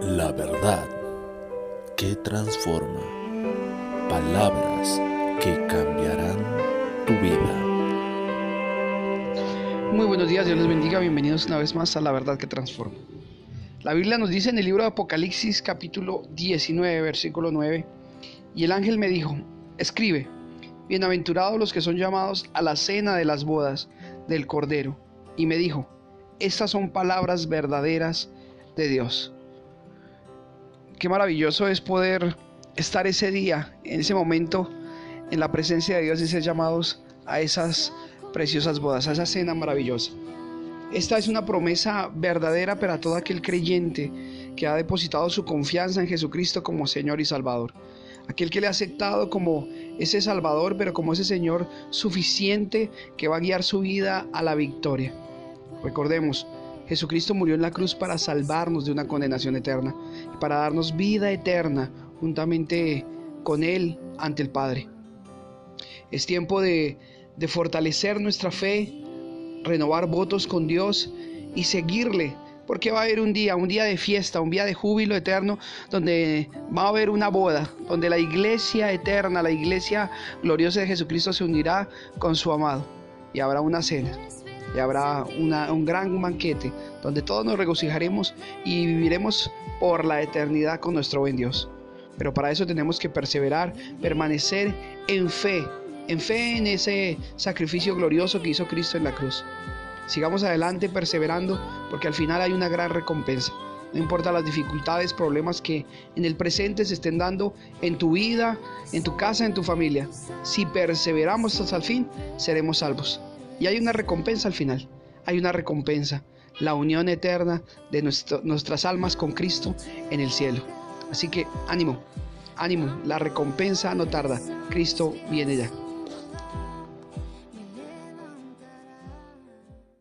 La verdad que transforma. Palabras que cambiarán tu vida. Muy buenos días, Dios les bendiga. Bienvenidos una vez más a La verdad que transforma. La Biblia nos dice en el libro de Apocalipsis capítulo 19, versículo 9, y el ángel me dijo, escribe, bienaventurados los que son llamados a la cena de las bodas del Cordero. Y me dijo, estas son palabras verdaderas de Dios. Qué maravilloso es poder estar ese día, en ese momento, en la presencia de Dios y ser llamados a esas preciosas bodas, a esa cena maravillosa. Esta es una promesa verdadera para todo aquel creyente que ha depositado su confianza en Jesucristo como Señor y Salvador. Aquel que le ha aceptado como ese Salvador, pero como ese Señor suficiente que va a guiar su vida a la victoria. Recordemos, Jesucristo murió en la cruz para salvarnos de una condenación eterna y para darnos vida eterna juntamente con Él ante el Padre. Es tiempo de, de fortalecer nuestra fe, renovar votos con Dios y seguirle porque va a haber un día, un día de fiesta, un día de júbilo eterno, donde va a haber una boda, donde la iglesia eterna, la iglesia gloriosa de Jesucristo se unirá con su amado y habrá una cena y habrá un gran banquete donde todos nos regocijaremos y viviremos por la eternidad con nuestro buen Dios. Pero para eso tenemos que perseverar, permanecer en fe, en fe en ese sacrificio glorioso que hizo Cristo en la cruz. Sigamos adelante perseverando porque al final hay una gran recompensa. No importa las dificultades, problemas que en el presente se estén dando en tu vida, en tu casa, en tu familia. Si perseveramos hasta el fin, seremos salvos. Y hay una recompensa al final. Hay una recompensa. La unión eterna de nuestras almas con Cristo en el cielo. Así que ánimo, ánimo. La recompensa no tarda. Cristo viene ya.